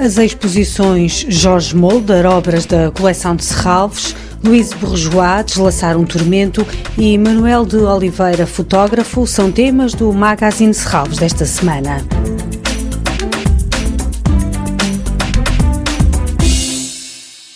As exposições Jorge Molder, obras da coleção de Serralves, Luís Bourgeois, Deslaçar um Tormento e Manuel de Oliveira, fotógrafo, são temas do Magazine Serralves desta semana.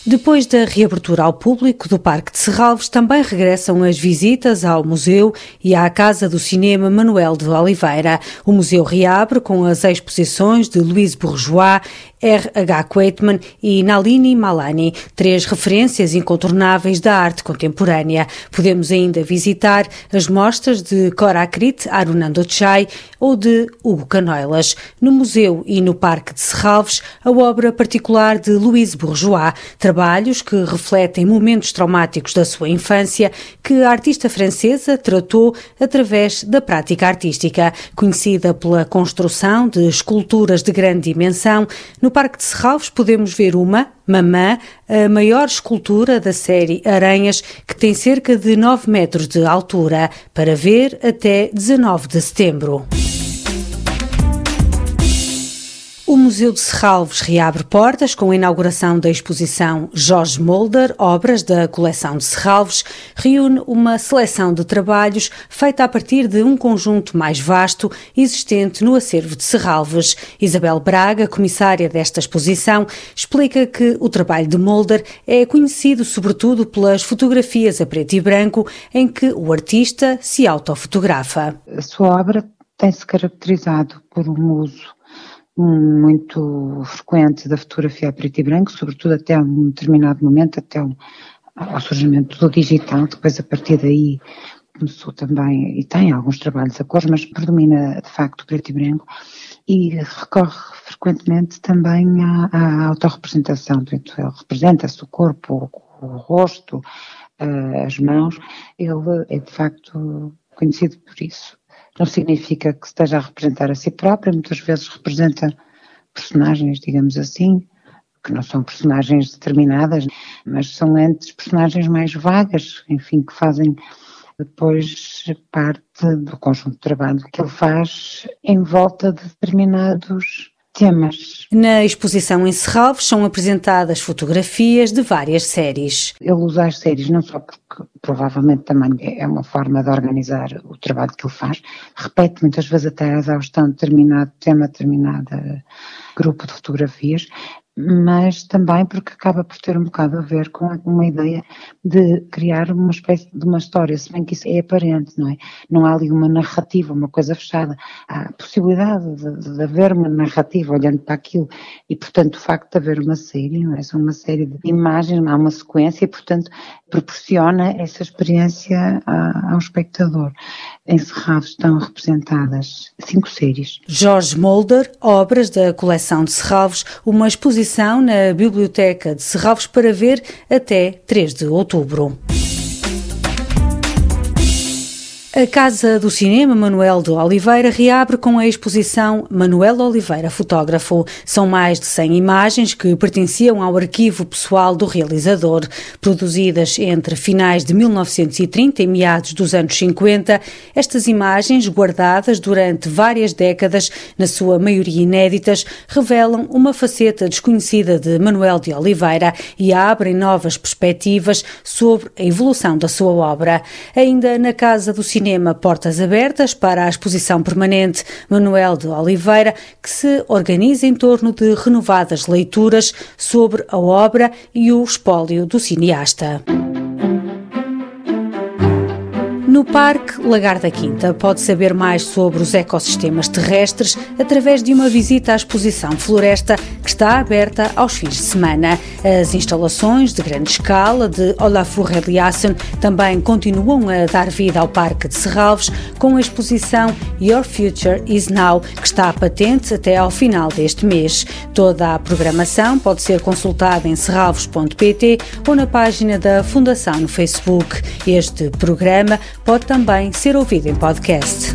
Depois da reabertura ao público do Parque de Serralves, também regressam as visitas ao museu e à Casa do Cinema Manuel de Oliveira. O museu reabre com as exposições de Luís Bourgeois R.H. Quaitman e Nalini Malani, três referências incontornáveis da arte contemporânea. Podemos ainda visitar as mostras de Korakrit Arunandochai ou de Hugo Canoilas. No museu e no Parque de Serralves, a obra particular de Louise Bourgeois, trabalhos que refletem momentos traumáticos da sua infância que a artista francesa tratou através da prática artística, conhecida pela construção de esculturas de grande dimensão no Parque de Serralves podemos ver uma, Mamã, a maior escultura da série Aranhas, que tem cerca de 9 metros de altura, para ver até 19 de setembro. O Museu de Serralves reabre portas com a inauguração da exposição Jorge Molder, obras da coleção de Serralves, reúne uma seleção de trabalhos feita a partir de um conjunto mais vasto existente no acervo de Serralves. Isabel Braga, comissária desta exposição, explica que o trabalho de Molder é conhecido sobretudo pelas fotografias a preto e branco em que o artista se autofotografa. A sua obra tem-se caracterizado por um uso muito frequente da fotografia a preto e branco, sobretudo até um determinado momento, até o, ao surgimento do digital, depois a partir daí começou também, e tem alguns trabalhos a cores, mas predomina de facto o preto e branco, e recorre frequentemente também à, à autorrepresentação, ele representa-se o corpo, o, o rosto, uh, as mãos, ele é de facto conhecido por isso não significa que esteja a representar a si própria, muitas vezes representa personagens, digamos assim, que não são personagens determinadas, mas são antes personagens mais vagas, enfim, que fazem depois parte do conjunto de trabalho que ele faz em volta de determinados temas. Na exposição em Serralves são apresentadas fotografias de várias séries. Ele usa as séries não só porque provavelmente também é uma forma de organizar o trabalho que ele faz, repete muitas vezes até a exaustão determinado tema, determinado grupo de fotografias, mas também porque acaba por ter um bocado a ver com uma ideia de criar uma espécie de uma história, se bem que isso é aparente, não é? Não há ali uma narrativa, uma coisa fechada. Há a possibilidade de, de haver uma narrativa olhando para aquilo e, portanto, o facto de haver uma série, não é? São uma série de imagens, há uma sequência e, portanto, proporciona essa experiência ao espectador. Em Serralves estão representadas cinco séries. Jorge Molder, obras da coleção de Serralves, uma exposição na Biblioteca de Serralves para ver até 3 de outubro. A Casa do Cinema Manuel de Oliveira reabre com a exposição Manuel Oliveira Fotógrafo. São mais de 100 imagens que pertenciam ao arquivo pessoal do realizador, produzidas entre finais de 1930 e meados dos anos 50. Estas imagens, guardadas durante várias décadas, na sua maioria inéditas, revelam uma faceta desconhecida de Manuel de Oliveira e abrem novas perspectivas sobre a evolução da sua obra. Ainda na Casa do Cinema Cinema Portas Abertas para a exposição permanente Manuel de Oliveira, que se organiza em torno de renovadas leituras sobre a obra e o espólio do cineasta. No Parque Lagar da Quinta pode saber mais sobre os ecossistemas terrestres através de uma visita à exposição Floresta que está aberta aos fins de semana. As instalações de grande escala de Olafur Eliasson também continuam a dar vida ao Parque de Serralves com a exposição Your Future is Now, que está patente até ao final deste mês. Toda a programação pode ser consultada em serralves.pt ou na página da Fundação no Facebook. Este programa pode também ser ouvido em podcast.